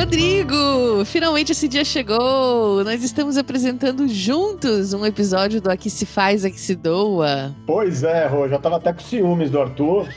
Rodrigo! Finalmente esse dia chegou! Nós estamos apresentando juntos um episódio do Aqui Se Faz, Aqui Se Doa. Pois é, Rô, já tava até com ciúmes do Arthur.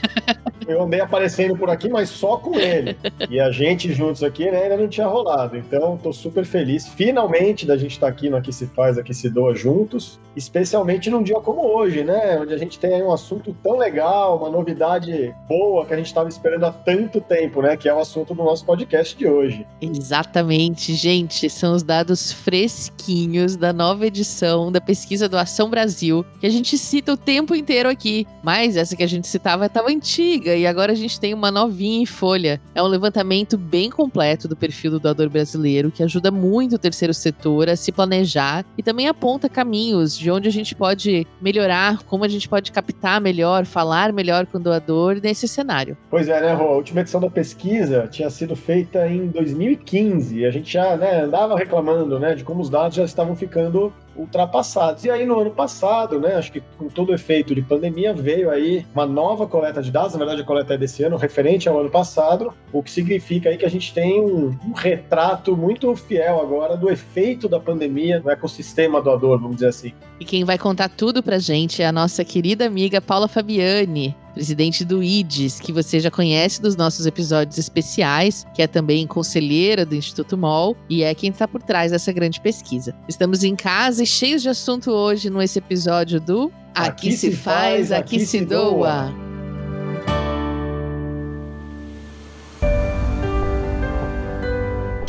Eu andei aparecendo por aqui, mas só com ele. E a gente juntos aqui né, ainda não tinha rolado. Então, tô super feliz, finalmente, da gente estar tá aqui no Aqui Se Faz, Aqui Se Doa juntos. Especialmente num dia como hoje, né? Onde a gente tem um assunto tão legal, uma novidade boa que a gente estava esperando há tanto tempo, né? Que é o assunto do nosso podcast de hoje. Exatamente, gente. São os dados fresquinhos da nova edição da pesquisa do Ação Brasil, que a gente cita o tempo inteiro aqui. Mas essa que a gente citava estava antiga e agora a gente tem uma novinha em folha. É um levantamento bem completo do perfil do doador brasileiro, que ajuda muito o terceiro setor a se planejar e também aponta caminhos de onde a gente pode melhorar, como a gente pode captar melhor, falar melhor com o doador nesse cenário. Pois é, né, Rô? A última edição da pesquisa tinha sido feita em 2015 e a gente já né, andava reclamando né, de como os dados já estavam ficando ultrapassados. E aí no ano passado, né, acho que com todo o efeito de pandemia, veio aí uma nova coleta de dados, na verdade a coleta é desse ano, referente ao ano passado, o que significa aí que a gente tem um, um retrato muito fiel agora do efeito da pandemia no ecossistema doador, vamos dizer assim. E quem vai contar tudo pra gente é a nossa querida amiga Paula Fabiani, presidente do IDES, que você já conhece dos nossos episódios especiais, que é também conselheira do Instituto MOL e é quem está por trás dessa grande pesquisa. Estamos em casa e cheios de assunto hoje nesse episódio do Aqui, aqui se, se faz, aqui, aqui se doa.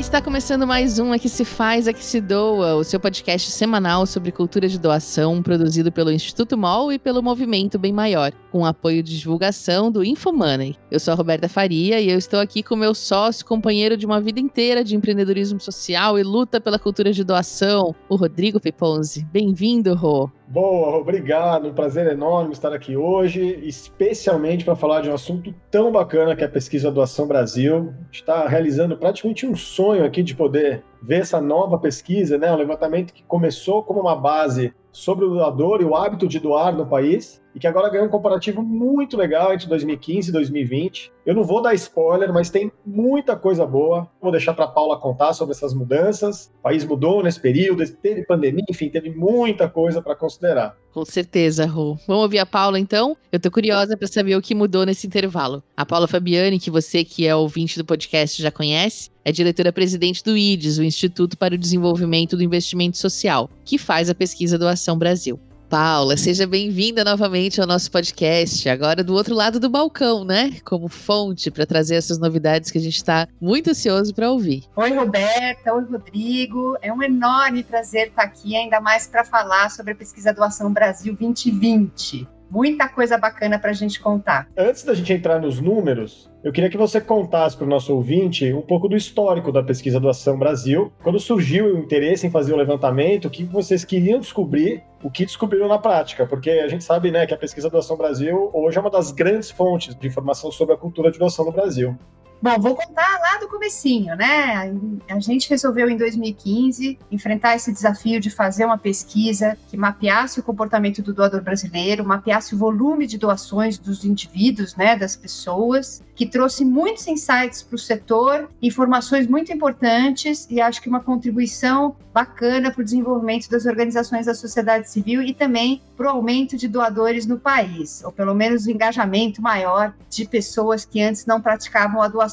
Está começando mais um Aqui Se Faz, Aqui Se Doa, o seu podcast semanal sobre cultura de doação, produzido pelo Instituto MOL e pelo Movimento Bem Maior, com apoio de divulgação do Infomoney. Eu sou a Roberta Faria e eu estou aqui com meu sócio, companheiro de uma vida inteira de empreendedorismo social e luta pela cultura de doação, o Rodrigo Peponzi. Bem-vindo, Rô. Boa, obrigado. Um prazer enorme estar aqui hoje, especialmente para falar de um assunto tão bacana que é a pesquisa Doação Brasil. Está realizando praticamente um sonho aqui de poder ver essa nova pesquisa, né? Um levantamento que começou como uma base sobre o doador e o hábito de doar no país, e que agora ganhou um comparativo muito legal entre 2015 e 2020. Eu não vou dar spoiler, mas tem muita coisa boa. Vou deixar para Paula contar sobre essas mudanças. O país mudou nesse período, teve pandemia, enfim, teve muita coisa para considerar. Com certeza, Ru. Vamos ouvir a Paula então? Eu tô curiosa para saber o que mudou nesse intervalo. A Paula Fabiani, que você que é ouvinte do podcast já conhece, é diretora-presidente do IDES, o Instituto para o Desenvolvimento do Investimento Social, que faz a pesquisa do Ação Brasil. Paula, seja bem-vinda novamente ao nosso podcast, agora do outro lado do balcão, né? Como fonte para trazer essas novidades que a gente está muito ansioso para ouvir. Oi, Roberta, oi, Rodrigo. É um enorme prazer estar aqui, ainda mais para falar sobre a pesquisa do Ação Brasil 2020 muita coisa bacana para a gente contar. Antes da gente entrar nos números, eu queria que você contasse para o nosso ouvinte um pouco do histórico da pesquisa do Ação Brasil. Quando surgiu o interesse em fazer o levantamento, o que vocês queriam descobrir, o que descobriram na prática? Porque a gente sabe né, que a pesquisa do Ação Brasil hoje é uma das grandes fontes de informação sobre a cultura de doação no Brasil. Bom, vou contar lá do comecinho, né? A gente resolveu em 2015 enfrentar esse desafio de fazer uma pesquisa que mapeasse o comportamento do doador brasileiro, mapeasse o volume de doações dos indivíduos, né, das pessoas, que trouxe muitos insights para o setor, informações muito importantes e acho que uma contribuição bacana para o desenvolvimento das organizações da sociedade civil e também para o aumento de doadores no país, ou pelo menos o engajamento maior de pessoas que antes não praticavam a doação,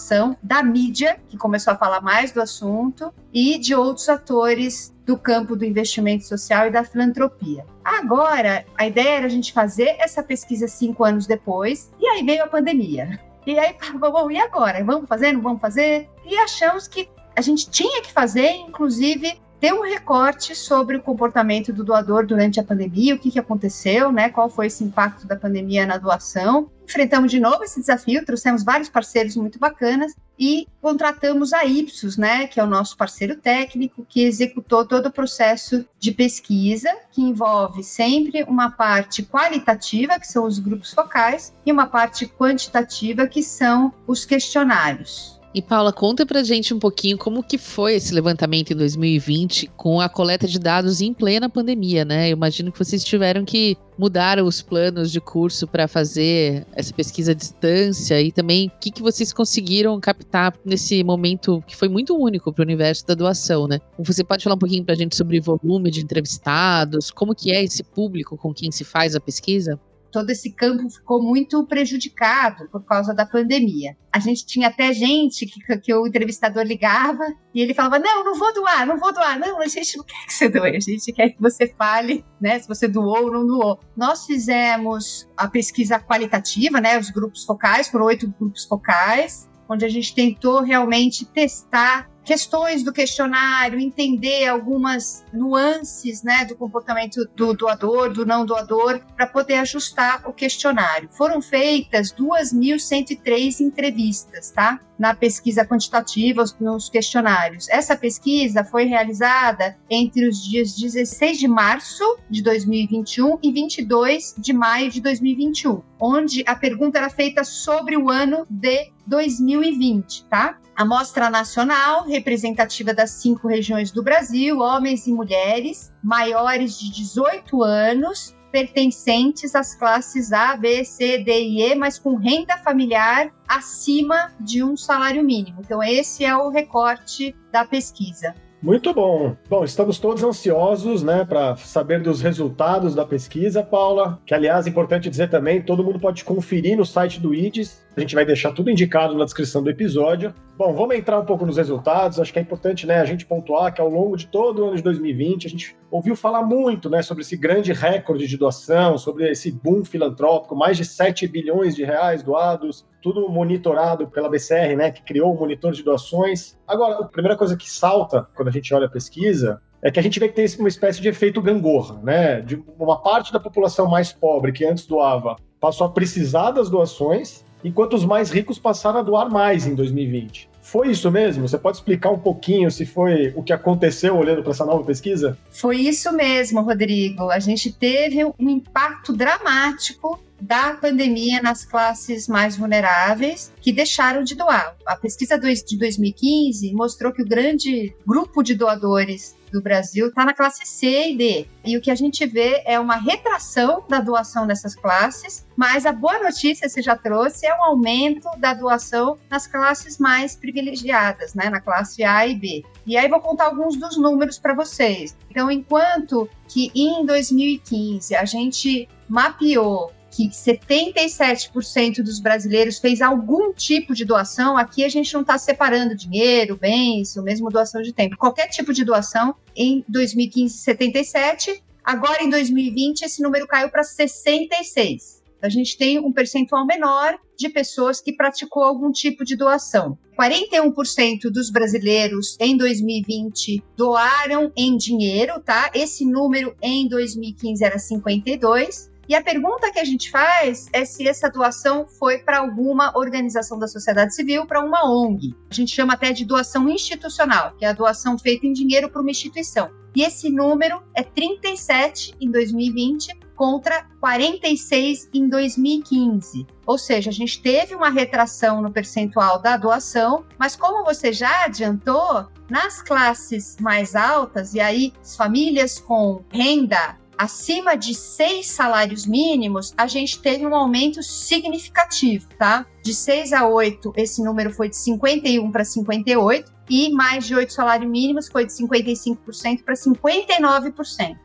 da mídia, que começou a falar mais do assunto, e de outros atores do campo do investimento social e da filantropia. Agora, a ideia era a gente fazer essa pesquisa cinco anos depois, e aí veio a pandemia. E aí, bom, e agora? Vamos fazer? Não vamos fazer? E achamos que a gente tinha que fazer, inclusive, ter um recorte sobre o comportamento do doador durante a pandemia, o que, que aconteceu, né? Qual foi esse impacto da pandemia na doação. Enfrentamos de novo esse desafio, trouxemos vários parceiros muito bacanas e contratamos a Ipsos, né, que é o nosso parceiro técnico, que executou todo o processo de pesquisa, que envolve sempre uma parte qualitativa, que são os grupos focais, e uma parte quantitativa, que são os questionários. E Paula, conta pra gente um pouquinho como que foi esse levantamento em 2020 com a coleta de dados em plena pandemia, né? Eu imagino que vocês tiveram que mudar os planos de curso para fazer essa pesquisa à distância e também o que, que vocês conseguiram captar nesse momento que foi muito único para o universo da doação, né? Você pode falar um pouquinho para a gente sobre volume de entrevistados, como que é esse público com quem se faz a pesquisa? Todo esse campo ficou muito prejudicado por causa da pandemia. A gente tinha até gente que, que o entrevistador ligava e ele falava: Não, não vou doar, não vou doar. Não, a gente não quer que você doe, a gente quer que você fale né, se você doou ou não doou. Nós fizemos a pesquisa qualitativa, né, os grupos focais, foram oito grupos focais, onde a gente tentou realmente testar questões do questionário, entender algumas nuances né, do comportamento do doador, do não doador, para poder ajustar o questionário. Foram feitas 2.103 entrevistas, tá? Na pesquisa quantitativa, nos questionários. Essa pesquisa foi realizada entre os dias 16 de março de 2021 e 22 de maio de 2021, onde a pergunta era feita sobre o ano de 2020, tá? Amostra nacional, representativa das cinco regiões do Brasil, homens e mulheres maiores de 18 anos, pertencentes às classes A, B, C, D e E, mas com renda familiar acima de um salário mínimo. Então, esse é o recorte da pesquisa. Muito bom. Bom, estamos todos ansiosos, né, para saber dos resultados da pesquisa, Paula. Que, aliás, é importante dizer também, todo mundo pode conferir no site do IDES. A gente vai deixar tudo indicado na descrição do episódio. Bom, vamos entrar um pouco nos resultados. Acho que é importante, né, a gente pontuar que ao longo de todo o ano de 2020 a gente ouviu falar muito, né, sobre esse grande recorde de doação, sobre esse boom filantrópico, mais de 7 bilhões de reais doados, tudo monitorado pela BCR, né, que criou o monitor de doações. Agora, a primeira coisa que salta quando a gente olha a pesquisa é que a gente vê que tem uma espécie de efeito gangorra, né? De uma parte da população mais pobre que antes doava passou a precisar das doações, enquanto os mais ricos passaram a doar mais em 2020. Foi isso mesmo? Você pode explicar um pouquinho se foi o que aconteceu olhando para essa nova pesquisa? Foi isso mesmo, Rodrigo. A gente teve um impacto dramático da pandemia nas classes mais vulneráveis que deixaram de doar. A pesquisa de 2015 mostrou que o grande grupo de doadores do Brasil está na classe C e D. E o que a gente vê é uma retração da doação nessas classes, mas a boa notícia você já trouxe é um aumento da doação nas classes mais privilegiadas, né, na classe A e B. E aí vou contar alguns dos números para vocês. Então, enquanto que em 2015 a gente mapeou que 77% dos brasileiros fez algum tipo de doação, aqui a gente não está separando dinheiro, bens, ou mesmo doação de tempo. Qualquer tipo de doação, em 2015, 77. Agora, em 2020, esse número caiu para 66. A gente tem um percentual menor de pessoas que praticou algum tipo de doação. 41% dos brasileiros em 2020 doaram em dinheiro, tá? Esse número em 2015 era 52. E a pergunta que a gente faz é se essa doação foi para alguma organização da sociedade civil, para uma ONG. A gente chama até de doação institucional, que é a doação feita em dinheiro para uma instituição. E esse número é 37 em 2020 contra 46 em 2015. Ou seja, a gente teve uma retração no percentual da doação, mas como você já adiantou, nas classes mais altas, e aí as famílias com renda acima de seis salários mínimos, a gente teve um aumento significativo, tá? De 6 a 8, esse número foi de 51 para 58, e mais de oito salários mínimos foi de 55% para 59%.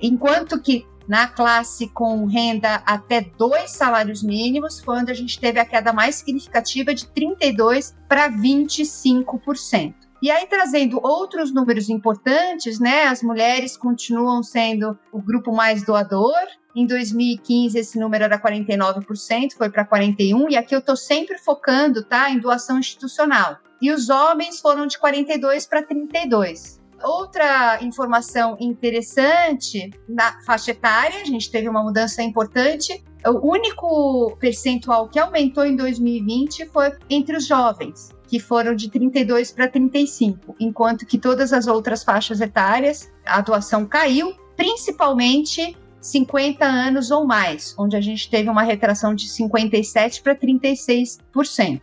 Enquanto que na classe com renda até dois salários mínimos foi onde a gente teve a queda mais significativa de 32 para 25%. E aí, trazendo outros números importantes, né? As mulheres continuam sendo o grupo mais doador. Em 2015, esse número era 49%, foi para 41%, e aqui eu estou sempre focando, tá? Em doação institucional. E os homens foram de 42 para 32. Outra informação interessante na faixa etária, a gente teve uma mudança importante. O único percentual que aumentou em 2020 foi entre os jovens que foram de 32 para 35, enquanto que todas as outras faixas etárias a atuação caiu, principalmente 50 anos ou mais, onde a gente teve uma retração de 57 para 36%,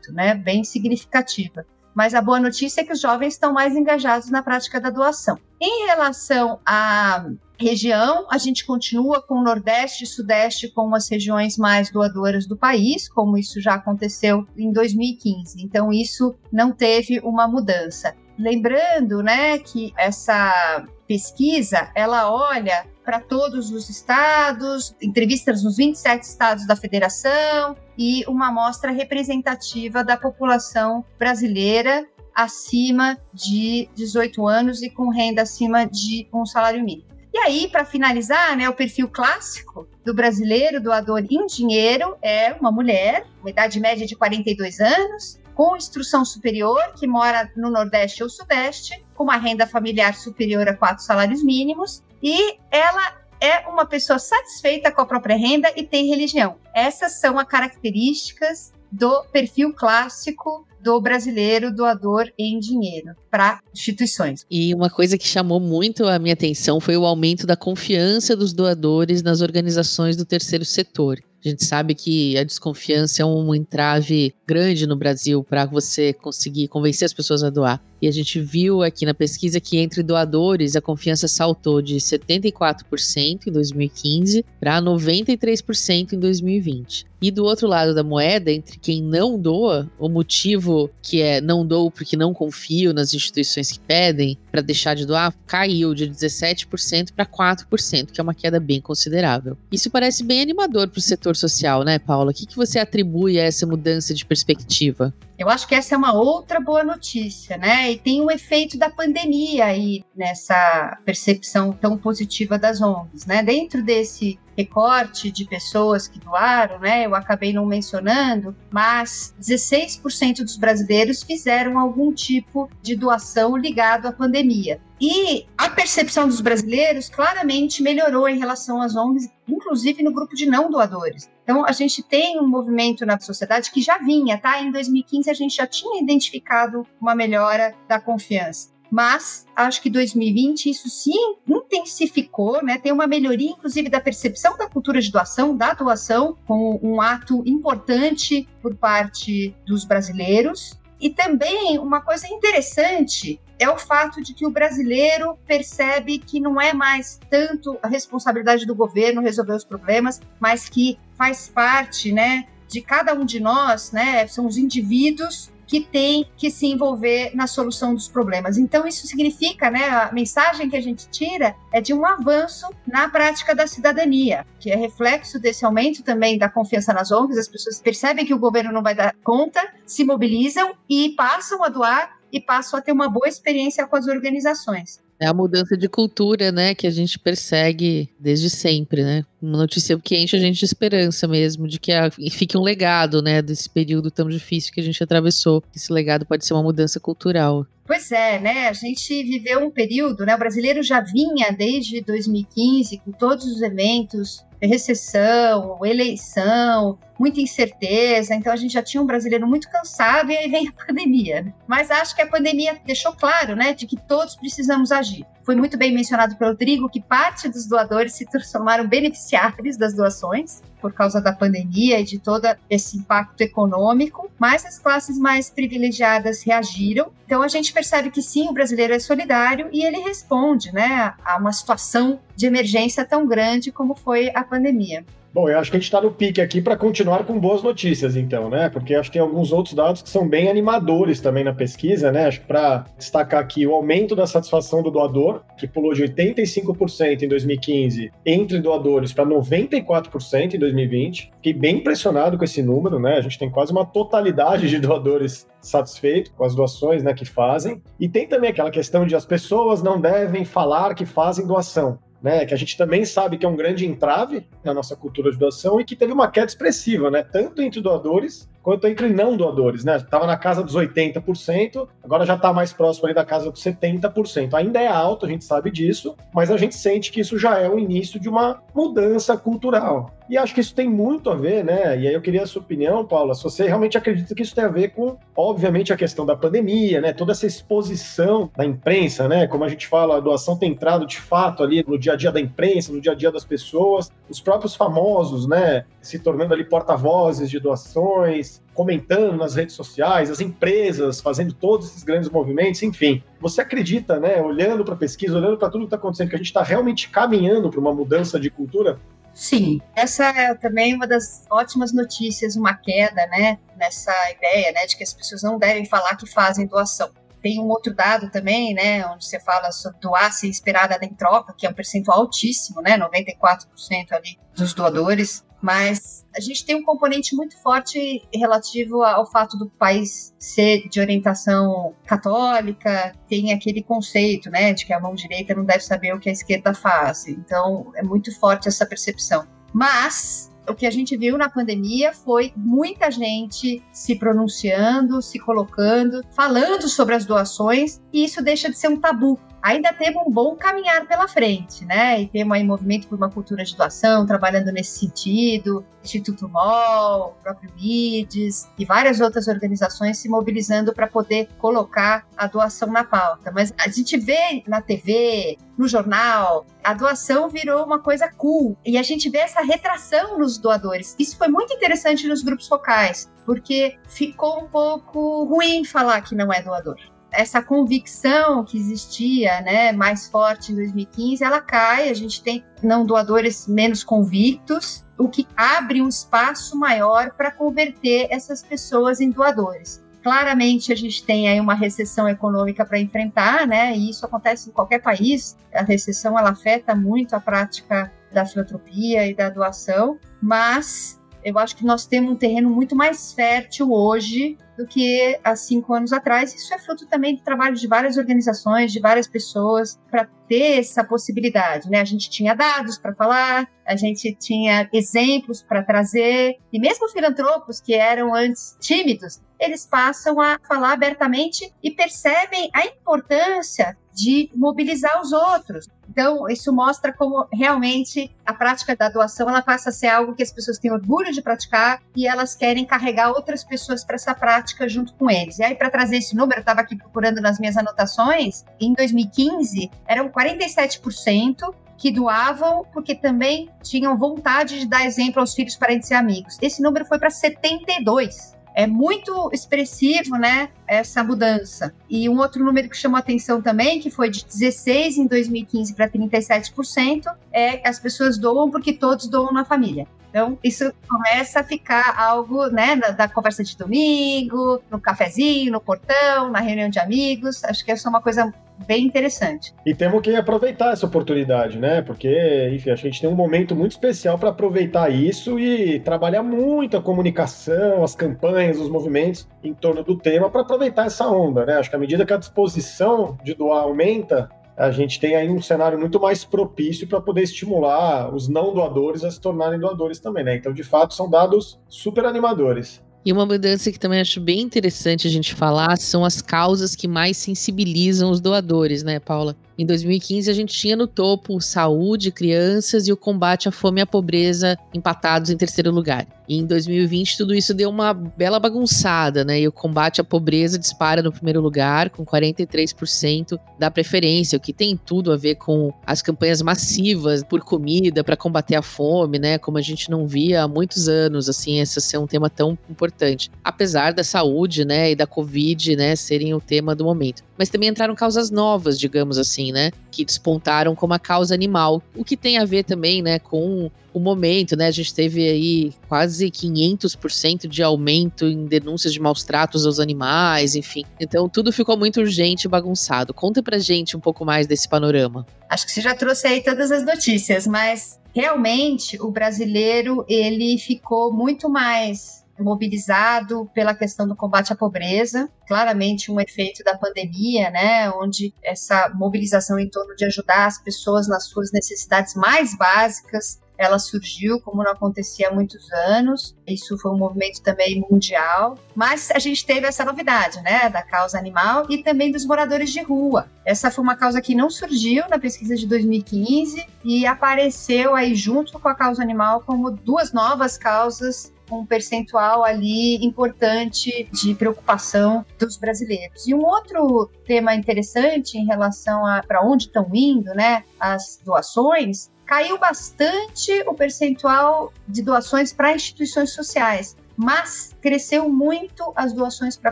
né, bem significativa. Mas a boa notícia é que os jovens estão mais engajados na prática da doação. Em relação à região, a gente continua com o Nordeste e Sudeste como as regiões mais doadoras do país, como isso já aconteceu em 2015. Então, isso não teve uma mudança. Lembrando, né, que essa pesquisa, ela olha para todos os estados, entrevistas nos 27 estados da federação e uma amostra representativa da população brasileira acima de 18 anos e com renda acima de um salário mínimo. E aí, para finalizar, né, o perfil clássico do brasileiro doador em dinheiro é uma mulher, uma idade média de 42 anos, com instrução superior, que mora no Nordeste ou Sudeste, com uma renda familiar superior a quatro salários mínimos, e ela é uma pessoa satisfeita com a própria renda e tem religião. Essas são as características do perfil clássico do brasileiro doador em dinheiro para instituições. E uma coisa que chamou muito a minha atenção foi o aumento da confiança dos doadores nas organizações do terceiro setor. A gente sabe que a desconfiança é um entrave grande no Brasil para você conseguir convencer as pessoas a doar. E a gente viu aqui na pesquisa que entre doadores a confiança saltou de 74% em 2015 para 93% em 2020. E do outro lado da moeda, entre quem não doa, o motivo que é não dou porque não confio nas instituições que pedem para deixar de doar, caiu de 17% para 4%, que é uma queda bem considerável. Isso parece bem animador para o setor social, né, Paula? O que, que você atribui a essa mudança de perspectiva? Eu acho que essa é uma outra boa notícia, né? E tem o efeito da pandemia aí nessa percepção tão positiva das ONGs, né? Dentro desse recorte de pessoas que doaram, né? Eu acabei não mencionando, mas 16% dos brasileiros fizeram algum tipo de doação ligado à pandemia. E a percepção dos brasileiros claramente melhorou em relação às ONGs, inclusive no grupo de não doadores. Então, a gente tem um movimento na sociedade que já vinha, tá? Em 2015, a gente já tinha identificado uma melhora da confiança. Mas acho que 2020 isso se intensificou, né? Tem uma melhoria, inclusive, da percepção da cultura de doação, da doação, com um ato importante por parte dos brasileiros. E também uma coisa interessante é o fato de que o brasileiro percebe que não é mais tanto a responsabilidade do governo resolver os problemas, mas que faz parte, né, de cada um de nós, né, são os indivíduos que têm que se envolver na solução dos problemas. Então, isso significa, né, a mensagem que a gente tira é de um avanço na prática da cidadania, que é reflexo desse aumento também da confiança nas ONGs. As pessoas percebem que o governo não vai dar conta, se mobilizam e passam a doar e passam a ter uma boa experiência com as organizações. É a mudança de cultura, né, que a gente persegue desde sempre, né? Uma notícia que enche a gente de esperança mesmo, de que a, fique um legado, né, desse período tão difícil que a gente atravessou. Esse legado pode ser uma mudança cultural. Pois é, né? A gente viveu um período, né? O brasileiro já vinha desde 2015 com todos os eventos recessão, eleição, muita incerteza. Então a gente já tinha um brasileiro muito cansado e aí vem a pandemia. Mas acho que a pandemia deixou claro, né, de que todos precisamos agir. Foi muito bem mencionado pelo Rodrigo que parte dos doadores se transformaram beneficiários das doações por causa da pandemia e de todo esse impacto econômico, mas as classes mais privilegiadas reagiram. Então a gente percebe que sim, o brasileiro é solidário e ele responde, né, a uma situação de emergência tão grande como foi a pandemia. Bom, eu acho que a gente está no pique aqui para continuar com boas notícias, então, né? Porque acho que tem alguns outros dados que são bem animadores também na pesquisa, né? Acho que para destacar aqui o aumento da satisfação do doador, que pulou de 85% em 2015 entre doadores para 94% em 2020. Fiquei bem impressionado com esse número, né? A gente tem quase uma totalidade de doadores satisfeitos com as doações né, que fazem. E tem também aquela questão de as pessoas não devem falar que fazem doação né, que a gente também sabe que é um grande entrave na nossa cultura de doação e que teve uma queda expressiva, né, tanto entre doadores quanto entre não doadores, né? Estava na casa dos 80%, agora já está mais próximo ali da casa dos 70%. Ainda é alto, a gente sabe disso, mas a gente sente que isso já é o início de uma mudança cultural. E acho que isso tem muito a ver, né? E aí eu queria a sua opinião, Paula, se você realmente acredita que isso tem a ver com, obviamente, a questão da pandemia, né? Toda essa exposição da imprensa, né? Como a gente fala, a doação tem entrado de fato ali no dia a dia da imprensa, no dia a dia das pessoas, os próprios famosos, né? Se tornando ali porta-vozes de doações, comentando nas redes sociais, as empresas fazendo todos esses grandes movimentos, enfim. Você acredita, né, olhando para a pesquisa, olhando para tudo que está acontecendo, que a gente está realmente caminhando para uma mudança de cultura? Sim, essa é também uma das ótimas notícias, uma queda, né, nessa ideia, né, de que as pessoas não devem falar que fazem doação. Tem um outro dado também, né, onde você fala sobre doar sem esperar nada em troca, que é um percentual altíssimo, né, 94% ali dos doadores mas a gente tem um componente muito forte relativo ao fato do país ser de orientação católica, tem aquele conceito, né, de que a mão direita não deve saber o que a esquerda faz. Então, é muito forte essa percepção. Mas o que a gente viu na pandemia foi muita gente se pronunciando, se colocando, falando sobre as doações, e isso deixa de ser um tabu ainda temos um bom caminhar pela frente, né? E temos aí movimento por uma cultura de doação, trabalhando nesse sentido, Instituto MOL, próprio MIDES e várias outras organizações se mobilizando para poder colocar a doação na pauta. Mas a gente vê na TV, no jornal, a doação virou uma coisa cool e a gente vê essa retração nos doadores. Isso foi muito interessante nos grupos focais, porque ficou um pouco ruim falar que não é doador essa convicção que existia, né, mais forte em 2015, ela cai. A gente tem não doadores menos convictos, o que abre um espaço maior para converter essas pessoas em doadores. Claramente a gente tem aí uma recessão econômica para enfrentar, né? E isso acontece em qualquer país. A recessão ela afeta muito a prática da filantropia e da doação, mas eu acho que nós temos um terreno muito mais fértil hoje do que há cinco anos atrás. Isso é fruto também do trabalho de várias organizações, de várias pessoas, para ter essa possibilidade. Né? A gente tinha dados para falar, a gente tinha exemplos para trazer, e mesmo filantropos que eram antes tímidos, eles passam a falar abertamente e percebem a importância de mobilizar os outros. Então, isso mostra como realmente a prática da doação ela passa a ser algo que as pessoas têm orgulho de praticar e elas querem carregar outras pessoas para essa prática junto com eles. E aí, para trazer esse número, eu estava aqui procurando nas minhas anotações, em 2015, eram 47% que doavam porque também tinham vontade de dar exemplo aos filhos, parentes e amigos. Esse número foi para 72. É muito expressivo, né, essa mudança. E um outro número que chamou atenção também, que foi de 16 em 2015 para 37%, é as pessoas doam porque todos doam na família. Então, isso começa a ficar algo, né, da, da, conversa de domingo, no cafezinho, no portão, na reunião de amigos. Acho que essa é uma coisa bem interessante. E temos que aproveitar essa oportunidade, né? Porque, enfim, a gente tem um momento muito especial para aproveitar isso e trabalhar muito a comunicação, as campanhas, os movimentos em torno do tema para aproveitar essa onda, né? Acho que à medida que a disposição de doar aumenta, a gente tem aí um cenário muito mais propício para poder estimular os não doadores a se tornarem doadores também, né? Então, de fato, são dados super animadores. E uma mudança que também acho bem interessante a gente falar são as causas que mais sensibilizam os doadores, né, Paula? Em 2015, a gente tinha no topo saúde, crianças e o combate à fome e à pobreza empatados em terceiro lugar. E em 2020, tudo isso deu uma bela bagunçada, né? E o combate à pobreza dispara no primeiro lugar, com 43% da preferência, o que tem tudo a ver com as campanhas massivas por comida para combater a fome, né? Como a gente não via há muitos anos, assim, esse ser um tema tão importante. Apesar da saúde, né, e da Covid, né, serem o tema do momento. Mas também entraram causas novas, digamos assim assim, né? Que despontaram como a causa animal. O que tem a ver também, né, com o momento, né? A gente teve aí quase 500% de aumento em denúncias de maus tratos aos animais, enfim. Então tudo ficou muito urgente e bagunçado. Conta pra gente um pouco mais desse panorama. Acho que você já trouxe aí todas as notícias, mas realmente o brasileiro ele ficou muito mais mobilizado pela questão do combate à pobreza, claramente um efeito da pandemia, né, onde essa mobilização em torno de ajudar as pessoas nas suas necessidades mais básicas, ela surgiu como não acontecia há muitos anos. Isso foi um movimento também mundial. Mas a gente teve essa novidade, né, da causa animal e também dos moradores de rua. Essa foi uma causa que não surgiu na pesquisa de 2015 e apareceu aí junto com a causa animal como duas novas causas um percentual ali importante de preocupação dos brasileiros. E um outro tema interessante em relação a para onde estão indo, né, as doações, caiu bastante o percentual de doações para instituições sociais. mas cresceu muito as doações para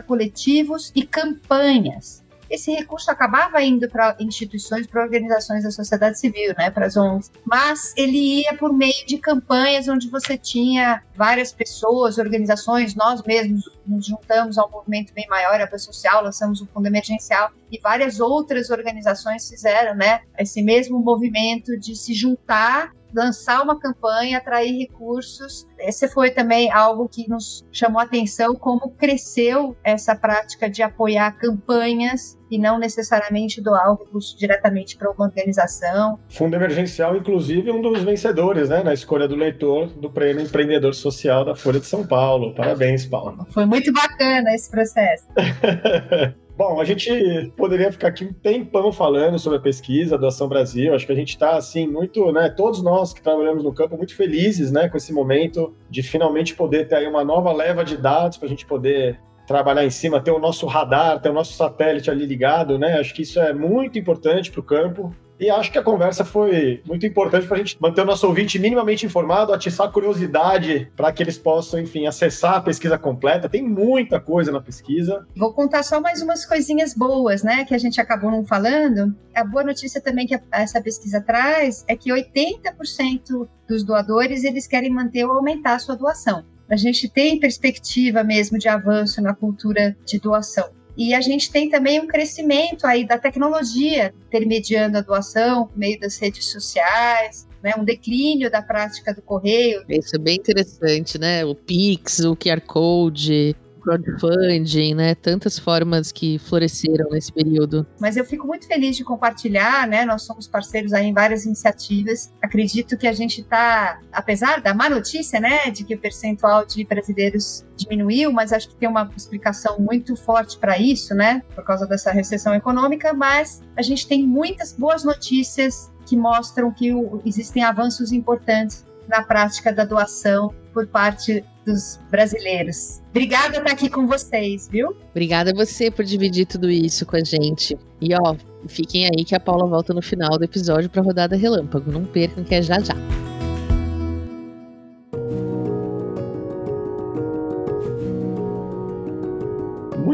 coletivos e campanhas esse recurso acabava indo para instituições, para organizações da sociedade civil, né, para as ONGs, mas ele ia por meio de campanhas onde você tinha várias pessoas, organizações, nós mesmos nos juntamos ao movimento bem maior, a Social, lançamos um fundo emergencial e várias outras organizações fizeram, né, esse mesmo movimento de se juntar lançar uma campanha, atrair recursos. Esse foi também algo que nos chamou a atenção, como cresceu essa prática de apoiar campanhas e não necessariamente doar o recurso diretamente para uma organização. Fundo Emergencial, inclusive, um dos vencedores, né, na escolha do leitor do Prêmio Empreendedor Social da Folha de São Paulo. Parabéns, Paulo. Foi muito bacana esse processo. Bom, a gente poderia ficar aqui um tempão falando sobre a pesquisa do Ação Brasil. Acho que a gente está, assim, muito, né? Todos nós que trabalhamos no campo, muito felizes, né, com esse momento de finalmente poder ter aí uma nova leva de dados para a gente poder trabalhar em cima, ter o nosso radar, ter o nosso satélite ali ligado, né? Acho que isso é muito importante para o campo. E acho que a conversa foi muito importante para a gente manter o nosso ouvinte minimamente informado, atiçar curiosidade para que eles possam, enfim, acessar a pesquisa completa. Tem muita coisa na pesquisa. Vou contar só mais umas coisinhas boas, né, que a gente acabou não falando. A boa notícia também que essa pesquisa traz é que 80% dos doadores eles querem manter ou aumentar a sua doação. A gente tem perspectiva mesmo de avanço na cultura de doação. E a gente tem também um crescimento aí da tecnologia intermediando a doação por meio das redes sociais, né, um declínio da prática do correio. Isso é bem interessante, né? O Pix, o QR Code, crowdfunding, né? Tantas formas que floresceram nesse período. Mas eu fico muito feliz de compartilhar, né? Nós somos parceiros aí em várias iniciativas. Acredito que a gente está, apesar da má notícia, né, de que o percentual de brasileiros diminuiu, mas acho que tem uma explicação muito forte para isso, né? Por causa dessa recessão econômica, mas a gente tem muitas boas notícias que mostram que existem avanços importantes na prática da doação por parte dos brasileiros. Obrigada por estar aqui com vocês, viu? Obrigada a você por dividir tudo isso com a gente. E ó, fiquem aí que a Paula volta no final do episódio para rodada relâmpago. Não percam que é já já.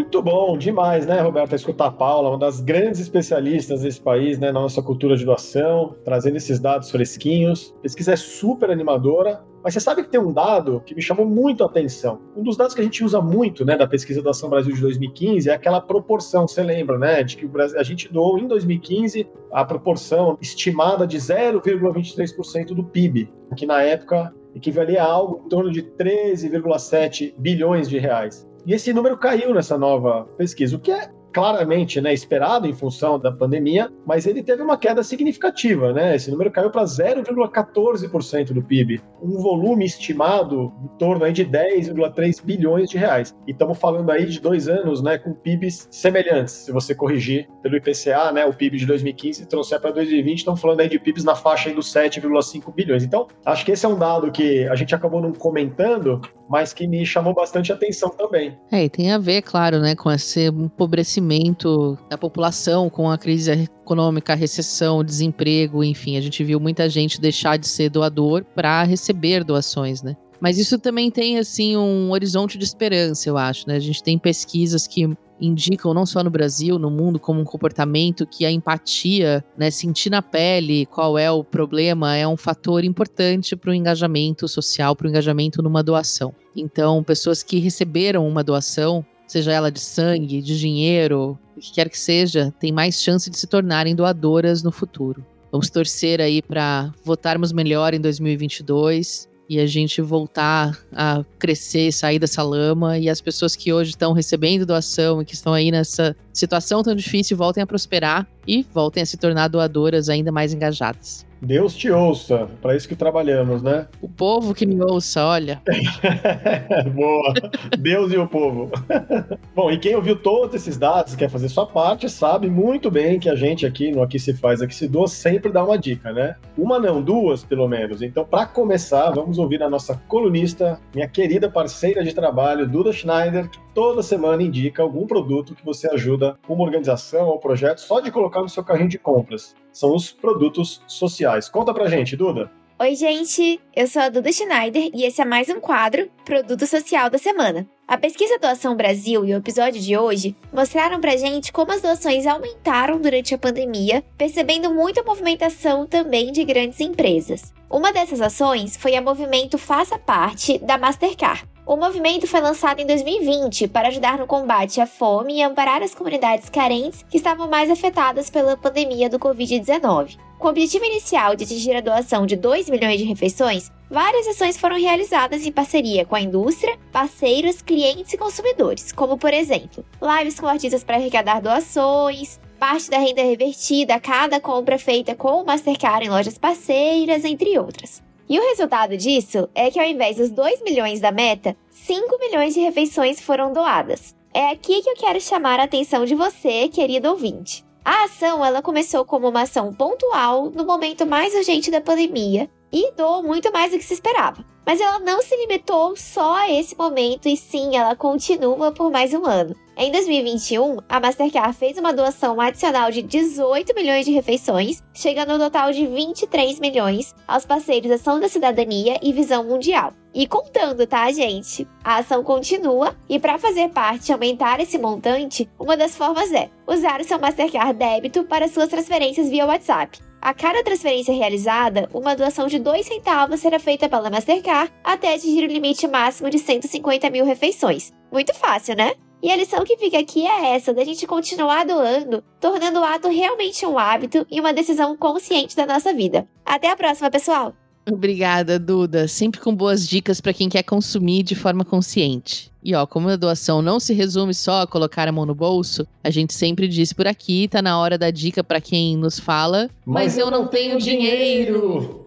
Muito bom, demais, né, Roberta? Escutar a Paula, uma das grandes especialistas desse país, né, na nossa cultura de doação, trazendo esses dados fresquinhos. A pesquisa é super animadora, mas você sabe que tem um dado que me chamou muito a atenção. Um dos dados que a gente usa muito, né, da pesquisa da Ação Brasil de 2015 é aquela proporção, você lembra, né, de que o Brasil, a gente doou em 2015 a proporção estimada de 0,23% do PIB, que na época equivalia a algo em torno de 13,7 bilhões de reais. E esse número caiu nessa nova pesquisa, o que é claramente né, esperado em função da pandemia, mas ele teve uma queda significativa, né? Esse número caiu para 0,14% do PIB, um volume estimado em torno aí de 10,3 bilhões de reais. E estamos falando aí de dois anos, né, com PIBs semelhantes. Se você corrigir pelo IPCA, né, o PIB de 2015 trouxer para 2020, estamos falando aí de PIBs na faixa dos 7,5 bilhões. Então, acho que esse é um dado que a gente acabou não comentando, mas que me chamou bastante atenção também. É, e tem a ver, claro, né, com esse empobrecimento da população, com a crise econômica, a recessão, o desemprego, enfim, a gente viu muita gente deixar de ser doador para receber doações, né? Mas isso também tem, assim, um horizonte de esperança, eu acho, né? A gente tem pesquisas que indicam, não só no Brasil, no mundo, como um comportamento que a empatia, né, sentir na pele qual é o problema, é um fator importante para o engajamento social, para o engajamento numa doação. Então, pessoas que receberam uma doação, seja ela de sangue, de dinheiro, o que quer que seja, têm mais chance de se tornarem doadoras no futuro. Vamos torcer aí para votarmos melhor em 2022 e a gente voltar a crescer, sair dessa lama e as pessoas que hoje estão recebendo doação e que estão aí nessa situação tão difícil voltem a prosperar e voltem a se tornar doadoras ainda mais engajadas. Deus te ouça, para isso que trabalhamos, né? O povo que me ouça, olha. Boa. Deus e o povo. Bom, e quem ouviu todos esses dados, quer fazer sua parte, sabe muito bem que a gente aqui no Aqui Se Faz, Aqui Se Doa sempre dá uma dica, né? Uma não, duas pelo menos. Então, para começar, vamos ouvir a nossa colunista, minha querida parceira de trabalho, Duda Schneider, que toda semana indica algum produto que você ajuda uma organização ou projeto só de colocar no seu carrinho de compras. São os produtos sociais. Conta pra gente, Duda. Oi, gente! Eu sou a Duda Schneider e esse é mais um quadro Produto Social da Semana. A pesquisa Doação Brasil e o episódio de hoje mostraram pra gente como as doações aumentaram durante a pandemia, percebendo muita movimentação também de grandes empresas. Uma dessas ações foi a movimento Faça Parte da Mastercard. O movimento foi lançado em 2020 para ajudar no combate à fome e amparar as comunidades carentes que estavam mais afetadas pela pandemia do Covid-19. Com o objetivo inicial de atingir a doação de 2 milhões de refeições, várias ações foram realizadas em parceria com a indústria, parceiros, clientes e consumidores, como por exemplo, lives com artistas para arrecadar doações, parte da renda revertida a cada compra feita com o Mastercard em lojas parceiras, entre outras. E o resultado disso é que ao invés dos 2 milhões da meta, 5 milhões de refeições foram doadas. É aqui que eu quero chamar a atenção de você, querido ouvinte. A ação ela começou como uma ação pontual no momento mais urgente da pandemia e doou muito mais do que se esperava. Mas ela não se limitou só a esse momento e sim, ela continua por mais um ano. Em 2021, a Mastercard fez uma doação adicional de 18 milhões de refeições, chegando ao total de 23 milhões aos parceiros Ação da Cidadania e Visão Mundial. E contando, tá, gente? A ação continua e para fazer parte e aumentar esse montante, uma das formas é usar o seu Mastercard débito para suas transferências via WhatsApp. A cada transferência realizada, uma doação de 2 centavos será feita pela Mastercard até atingir o limite máximo de 150 mil refeições. Muito fácil, né? E a lição que fica aqui é essa, da gente continuar doando, tornando o ato realmente um hábito e uma decisão consciente da nossa vida. Até a próxima, pessoal! Obrigada, Duda. Sempre com boas dicas para quem quer consumir de forma consciente. E ó, como a doação não se resume só a colocar a mão no bolso, a gente sempre diz por aqui, tá na hora da dica para quem nos fala, mas, mas eu não tenho dinheiro.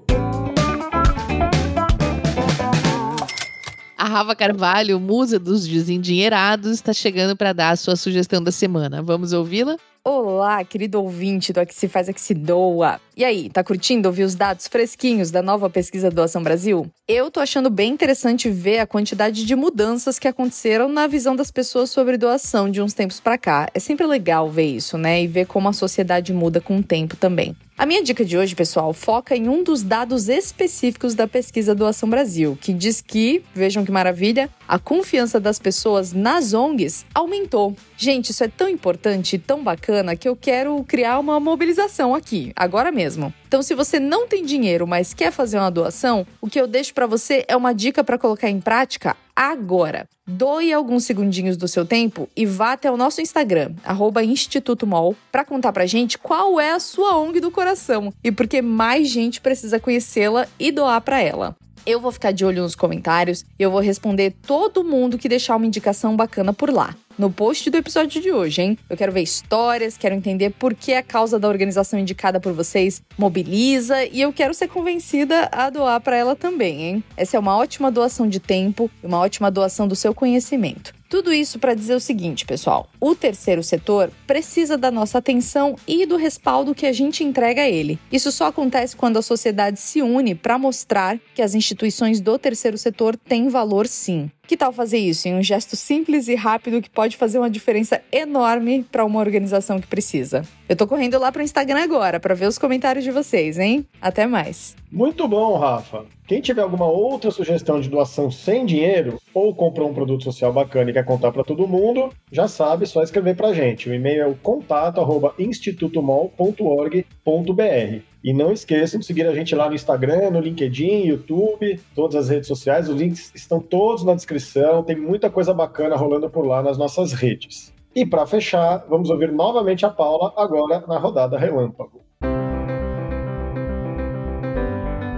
A Rafa Carvalho, musa dos desendinheirados, está chegando para dar a sua sugestão da semana. Vamos ouvi-la? Olá, querido ouvinte do Aqui Se Faz, Aqui Se Doa. E aí, tá curtindo ouvir os dados fresquinhos da nova pesquisa Doação Brasil? Eu tô achando bem interessante ver a quantidade de mudanças que aconteceram na visão das pessoas sobre doação de uns tempos para cá. É sempre legal ver isso, né? E ver como a sociedade muda com o tempo também. A minha dica de hoje, pessoal, foca em um dos dados específicos da pesquisa Doação Brasil, que diz que, vejam que maravilha, a confiança das pessoas nas ONGs aumentou. Gente, isso é tão importante e tão bacana que eu quero criar uma mobilização aqui, agora mesmo. Então, se você não tem dinheiro, mas quer fazer uma doação, o que eu deixo para você é uma dica para colocar em prática agora. Doe alguns segundinhos do seu tempo e vá até o nosso Instagram, Instituto Mol, para contar pra gente qual é a sua ONG do coração e por que mais gente precisa conhecê-la e doar para ela. Eu vou ficar de olho nos comentários e eu vou responder todo mundo que deixar uma indicação bacana por lá no post do episódio de hoje, hein? Eu quero ver histórias, quero entender por que a causa da organização indicada por vocês mobiliza e eu quero ser convencida a doar para ela também, hein? Essa é uma ótima doação de tempo e uma ótima doação do seu conhecimento. Tudo isso para dizer o seguinte, pessoal: o terceiro setor precisa da nossa atenção e do respaldo que a gente entrega a ele. Isso só acontece quando a sociedade se une para mostrar que as instituições do terceiro setor têm valor sim. Que tal fazer isso em um gesto simples e rápido que pode fazer uma diferença enorme para uma organização que precisa? Eu tô correndo lá para o Instagram agora para ver os comentários de vocês, hein? Até mais. Muito bom, Rafa. Quem tiver alguma outra sugestão de doação sem dinheiro ou comprou um produto social bacana e quer contar para todo mundo, já sabe, só escrever para gente. O e-mail é o contato@institutomol.org.br. E não esqueçam de seguir a gente lá no Instagram, no LinkedIn, YouTube, todas as redes sociais. Os links estão todos na descrição. Tem muita coisa bacana rolando por lá nas nossas redes. E para fechar, vamos ouvir novamente a Paula agora na rodada Relâmpago.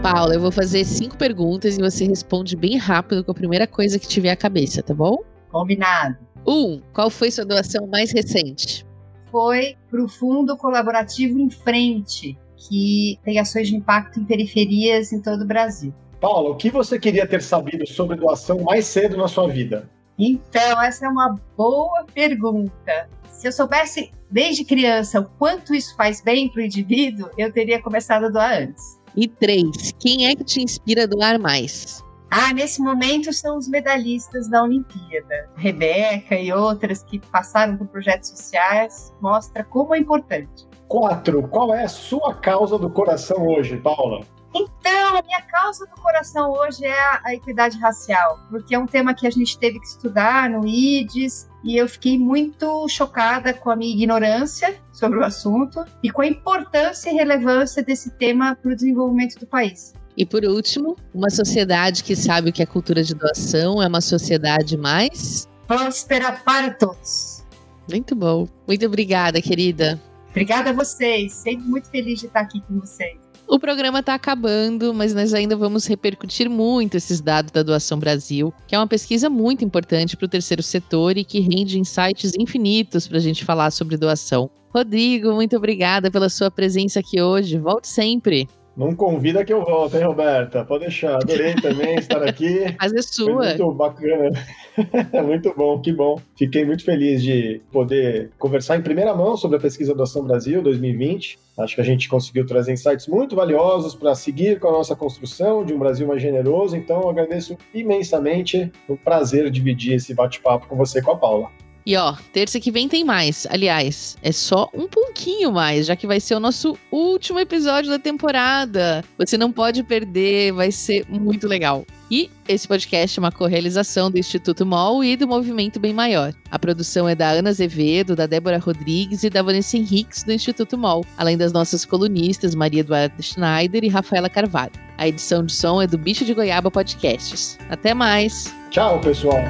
Paula, eu vou fazer cinco perguntas e você responde bem rápido com a primeira coisa que tiver à cabeça, tá bom? Combinado. Um, qual foi sua doação mais recente? Foi para o Fundo Colaborativo em Frente, que tem ações de impacto em periferias em todo o Brasil. Paula, o que você queria ter sabido sobre doação mais cedo na sua vida? Então, essa é uma boa pergunta. Se eu soubesse desde criança o quanto isso faz bem para o indivíduo, eu teria começado a doar antes. E três, quem é que te inspira a doar mais? Ah, nesse momento são os medalhistas da Olimpíada. Rebeca e outras que passaram por projetos sociais, mostra como é importante. Quatro, qual é a sua causa do coração hoje, Paula? Então, a minha causa do coração hoje é a, a equidade racial, porque é um tema que a gente teve que estudar no IDES, e eu fiquei muito chocada com a minha ignorância sobre o assunto e com a importância e relevância desse tema para o desenvolvimento do país. E por último, uma sociedade que sabe o que é cultura de doação é uma sociedade mais próspera para todos. Muito bom. Muito obrigada, querida. Obrigada a vocês. Sempre muito feliz de estar aqui com vocês. O programa está acabando, mas nós ainda vamos repercutir muito esses dados da Doação Brasil, que é uma pesquisa muito importante para o terceiro setor e que rende insights infinitos para a gente falar sobre doação. Rodrigo, muito obrigada pela sua presença aqui hoje. Volte sempre. Não convida que eu volto, hein, Roberta? Pode deixar. Adorei também estar aqui. Fazer sua. Foi muito bacana. muito bom, que bom. Fiquei muito feliz de poder conversar em primeira mão sobre a pesquisa Doação Brasil 2020. Acho que a gente conseguiu trazer insights muito valiosos para seguir com a nossa construção de um Brasil mais generoso. Então, agradeço imensamente o prazer de dividir esse bate-papo com você e com a Paula. E ó, terça que vem tem mais. Aliás, é só um pouquinho mais, já que vai ser o nosso último episódio da temporada. Você não pode perder, vai ser muito legal. E esse podcast é uma correalização do Instituto MOL e do Movimento Bem Maior. A produção é da Ana Azevedo, da Débora Rodrigues e da Vanessa Henriques, do Instituto MOL, além das nossas colunistas Maria Eduarda Schneider e Rafaela Carvalho. A edição de som é do Bicho de Goiaba Podcasts. Até mais! Tchau, pessoal!